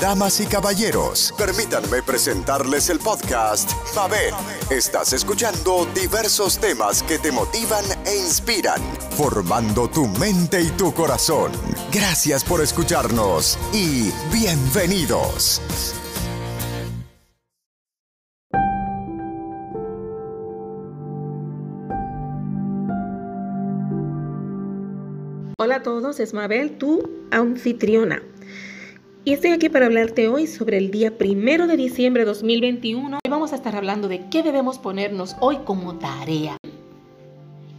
Damas y caballeros, permítanme presentarles el podcast Mabel. Estás escuchando diversos temas que te motivan e inspiran, formando tu mente y tu corazón. Gracias por escucharnos y bienvenidos. Hola a todos, es Mabel, tu anfitriona. Y estoy aquí para hablarte hoy sobre el día primero de diciembre de 2021. Y vamos a estar hablando de qué debemos ponernos hoy como tarea.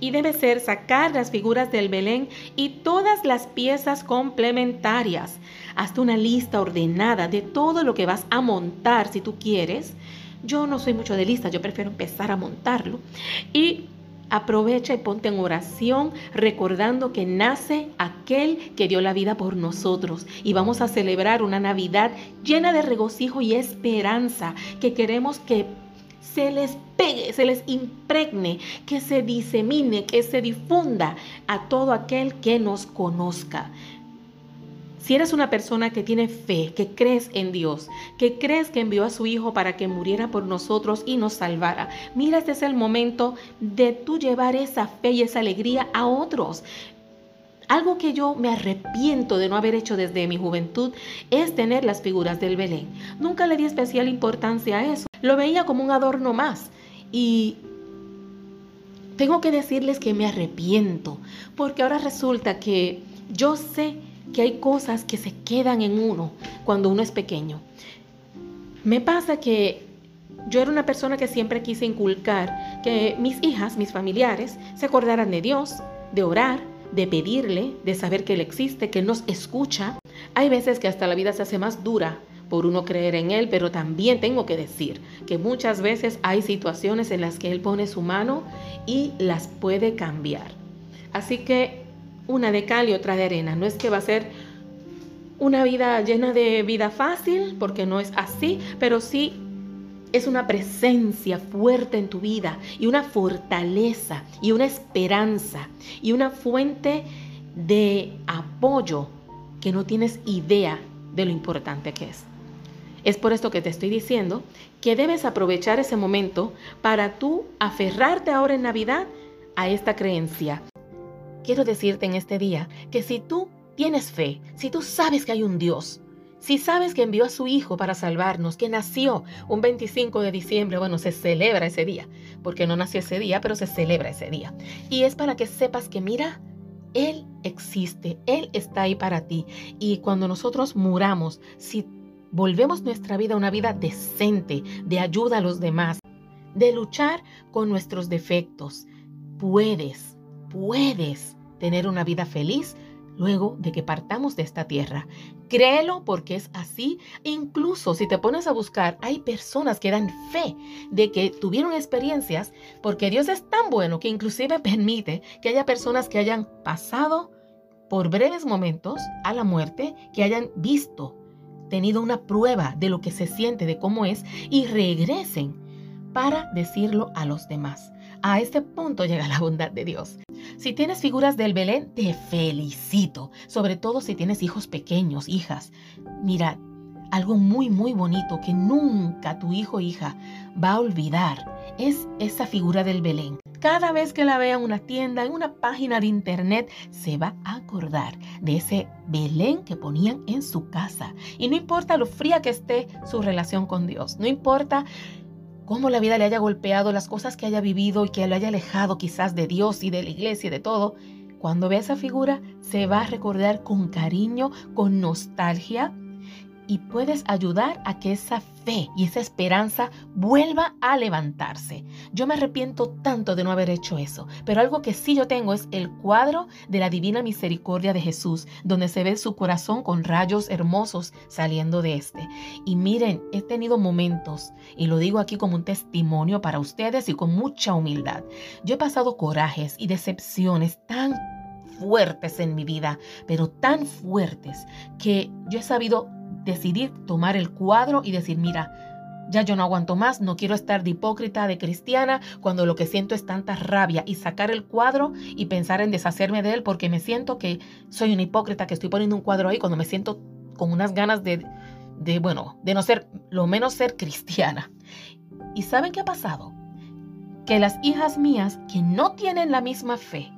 Y debe ser sacar las figuras del Belén y todas las piezas complementarias. Hasta una lista ordenada de todo lo que vas a montar si tú quieres. Yo no soy mucho de lista, yo prefiero empezar a montarlo. Y Aprovecha y ponte en oración recordando que nace aquel que dio la vida por nosotros y vamos a celebrar una Navidad llena de regocijo y esperanza que queremos que se les pegue, se les impregne, que se disemine, que se difunda a todo aquel que nos conozca. Si eres una persona que tiene fe, que crees en Dios, que crees que envió a su Hijo para que muriera por nosotros y nos salvara, mira, este es el momento de tú llevar esa fe y esa alegría a otros. Algo que yo me arrepiento de no haber hecho desde mi juventud es tener las figuras del Belén. Nunca le di especial importancia a eso. Lo veía como un adorno más. Y tengo que decirles que me arrepiento, porque ahora resulta que yo sé que hay cosas que se quedan en uno cuando uno es pequeño. Me pasa que yo era una persona que siempre quise inculcar que mis hijas, mis familiares, se acordaran de Dios, de orar, de pedirle, de saber que Él existe, que Él nos escucha. Hay veces que hasta la vida se hace más dura por uno creer en Él, pero también tengo que decir que muchas veces hay situaciones en las que Él pone su mano y las puede cambiar. Así que una de cal y otra de arena. No es que va a ser una vida llena de vida fácil, porque no es así, pero sí es una presencia fuerte en tu vida y una fortaleza y una esperanza y una fuente de apoyo que no tienes idea de lo importante que es. Es por esto que te estoy diciendo que debes aprovechar ese momento para tú aferrarte ahora en Navidad a esta creencia quiero decirte en este día que si tú tienes fe, si tú sabes que hay un Dios, si sabes que envió a su Hijo para salvarnos, que nació un 25 de diciembre, bueno, se celebra ese día, porque no nació ese día, pero se celebra ese día. Y es para que sepas que mira, Él existe, Él está ahí para ti. Y cuando nosotros muramos, si volvemos nuestra vida a una vida decente, de ayuda a los demás, de luchar con nuestros defectos, puedes, puedes tener una vida feliz luego de que partamos de esta tierra. Créelo porque es así. Incluso si te pones a buscar, hay personas que dan fe de que tuvieron experiencias porque Dios es tan bueno que inclusive permite que haya personas que hayan pasado por breves momentos a la muerte, que hayan visto, tenido una prueba de lo que se siente, de cómo es, y regresen para decirlo a los demás. A este punto llega la bondad de Dios. Si tienes figuras del Belén, te felicito, sobre todo si tienes hijos pequeños, hijas. Mira, algo muy, muy bonito que nunca tu hijo o hija va a olvidar es esa figura del Belén. Cada vez que la vea en una tienda, en una página de internet, se va a acordar de ese Belén que ponían en su casa. Y no importa lo fría que esté su relación con Dios, no importa cómo la vida le haya golpeado, las cosas que haya vivido y que lo haya alejado quizás de Dios y de la iglesia y de todo, cuando ve esa figura se va a recordar con cariño, con nostalgia y puedes ayudar a que esa fe y esa esperanza vuelva a levantarse. Yo me arrepiento tanto de no haber hecho eso, pero algo que sí yo tengo es el cuadro de la divina misericordia de Jesús, donde se ve su corazón con rayos hermosos saliendo de este. Y miren, he tenido momentos, y lo digo aquí como un testimonio para ustedes y con mucha humildad. Yo he pasado corajes y decepciones tan fuertes en mi vida, pero tan fuertes que yo he sabido decidir tomar el cuadro y decir, mira, ya yo no aguanto más, no quiero estar de hipócrita, de cristiana, cuando lo que siento es tanta rabia y sacar el cuadro y pensar en deshacerme de él porque me siento que soy una hipócrita, que estoy poniendo un cuadro ahí cuando me siento con unas ganas de de, bueno, de no ser, lo menos ser cristiana. ¿Y saben qué ha pasado? Que las hijas mías que no tienen la misma fe,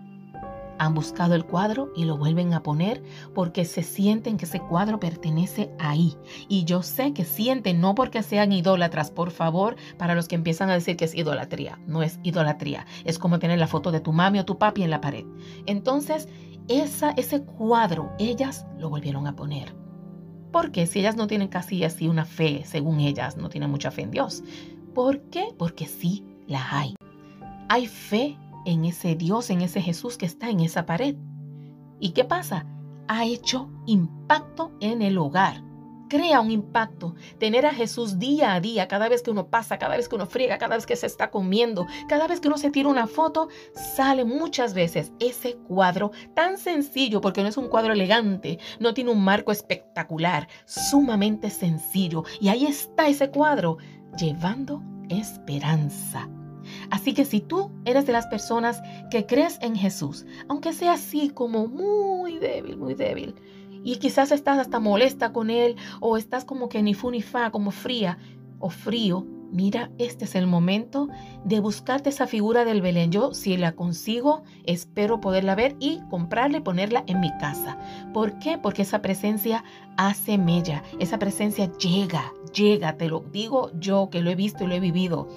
han buscado el cuadro y lo vuelven a poner porque se sienten que ese cuadro pertenece ahí. Y yo sé que sienten, no porque sean idólatras, por favor, para los que empiezan a decir que es idolatría. No es idolatría. Es como tener la foto de tu mami o tu papi en la pared. Entonces, esa, ese cuadro, ellas lo volvieron a poner. Porque si ellas no tienen casi así una fe, según ellas, no tienen mucha fe en Dios. ¿Por qué? Porque sí la hay. Hay fe en ese Dios, en ese Jesús que está en esa pared. ¿Y qué pasa? Ha hecho impacto en el hogar. Crea un impacto. Tener a Jesús día a día, cada vez que uno pasa, cada vez que uno friega, cada vez que se está comiendo, cada vez que uno se tira una foto, sale muchas veces ese cuadro tan sencillo, porque no es un cuadro elegante, no tiene un marco espectacular, sumamente sencillo. Y ahí está ese cuadro, llevando esperanza. Así que si tú eres de las personas que crees en Jesús, aunque sea así como muy débil, muy débil, y quizás estás hasta molesta con Él o estás como que ni fu ni fa, como fría o frío, mira, este es el momento de buscarte esa figura del Belén. Yo, si la consigo, espero poderla ver y comprarla y ponerla en mi casa. ¿Por qué? Porque esa presencia hace mella, esa presencia llega, llega, te lo digo yo que lo he visto y lo he vivido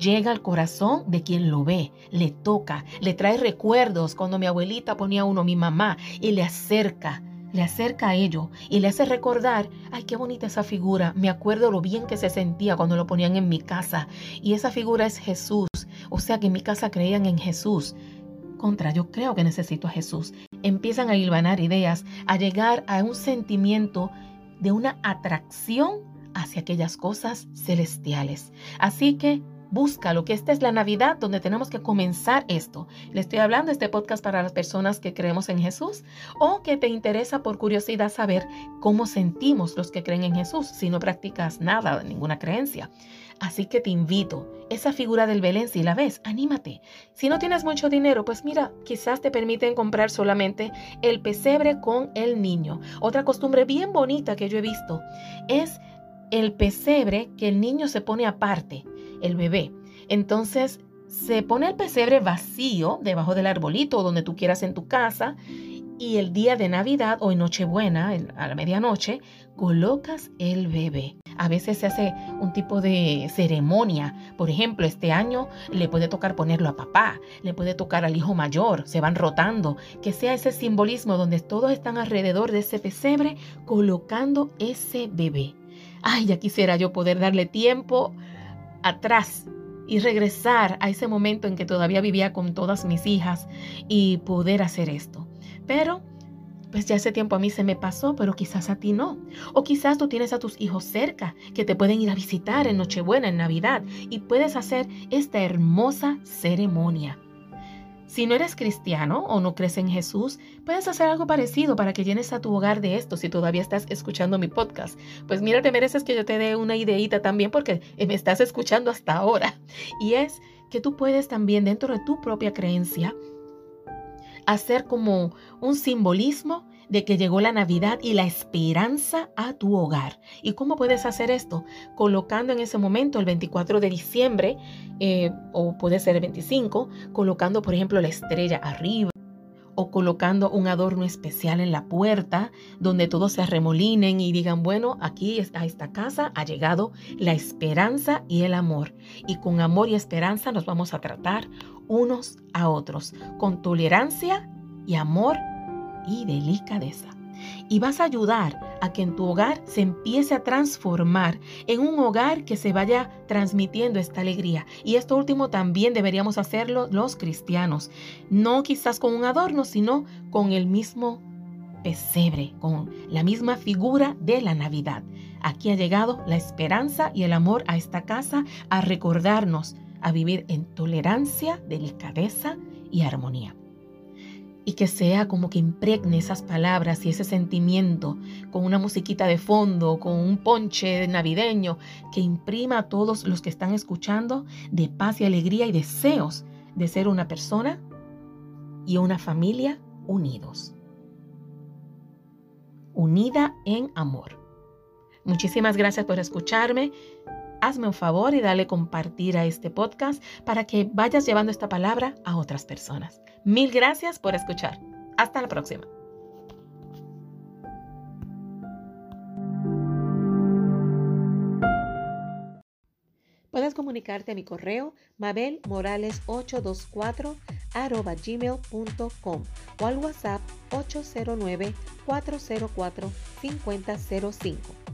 llega al corazón de quien lo ve, le toca, le trae recuerdos cuando mi abuelita ponía uno, mi mamá, y le acerca, le acerca a ello y le hace recordar, ay, qué bonita esa figura, me acuerdo lo bien que se sentía cuando lo ponían en mi casa, y esa figura es Jesús, o sea que en mi casa creían en Jesús. Contra, yo creo que necesito a Jesús. Empiezan a hilvanar ideas, a llegar a un sentimiento de una atracción hacia aquellas cosas celestiales. Así que Búscalo, que esta es la Navidad donde tenemos que comenzar esto. Le estoy hablando de este podcast para las personas que creemos en Jesús o que te interesa por curiosidad saber cómo sentimos los que creen en Jesús si no practicas nada, ninguna creencia. Así que te invito, esa figura del Belén, si la ves, anímate. Si no tienes mucho dinero, pues mira, quizás te permiten comprar solamente el pesebre con el niño. Otra costumbre bien bonita que yo he visto es el pesebre que el niño se pone aparte el bebé. Entonces se pone el pesebre vacío debajo del arbolito donde tú quieras en tu casa y el día de Navidad o en Nochebuena, a la medianoche, colocas el bebé. A veces se hace un tipo de ceremonia. Por ejemplo, este año le puede tocar ponerlo a papá, le puede tocar al hijo mayor, se van rotando. Que sea ese simbolismo donde todos están alrededor de ese pesebre colocando ese bebé. Ay, ya quisiera yo poder darle tiempo atrás y regresar a ese momento en que todavía vivía con todas mis hijas y poder hacer esto. Pero, pues ya ese tiempo a mí se me pasó, pero quizás a ti no. O quizás tú tienes a tus hijos cerca que te pueden ir a visitar en Nochebuena, en Navidad, y puedes hacer esta hermosa ceremonia. Si no eres cristiano o no crees en Jesús, puedes hacer algo parecido para que llenes a tu hogar de esto si todavía estás escuchando mi podcast. Pues mira, te mereces que yo te dé una ideita también porque me estás escuchando hasta ahora. Y es que tú puedes también dentro de tu propia creencia hacer como un simbolismo de que llegó la Navidad y la esperanza a tu hogar. ¿Y cómo puedes hacer esto? Colocando en ese momento el 24 de diciembre, eh, o puede ser el 25, colocando por ejemplo la estrella arriba o colocando un adorno especial en la puerta donde todos se arremolinen y digan, bueno, aquí a esta casa ha llegado la esperanza y el amor. Y con amor y esperanza nos vamos a tratar unos a otros, con tolerancia y amor y delicadeza. Y vas a ayudar a que en tu hogar se empiece a transformar en un hogar que se vaya transmitiendo esta alegría. Y esto último también deberíamos hacerlo los cristianos. No quizás con un adorno, sino con el mismo pesebre, con la misma figura de la Navidad. Aquí ha llegado la esperanza y el amor a esta casa a recordarnos a vivir en tolerancia, delicadeza y armonía y que sea como que impregne esas palabras y ese sentimiento con una musiquita de fondo, con un ponche navideño, que imprima a todos los que están escuchando de paz y alegría y deseos de ser una persona y una familia unidos. Unida en amor. Muchísimas gracias por escucharme. Hazme un favor y dale compartir a este podcast para que vayas llevando esta palabra a otras personas. Mil gracias por escuchar. Hasta la próxima. Puedes comunicarte a mi correo mabelmorales824 gmail.com o al WhatsApp 809 404 5005.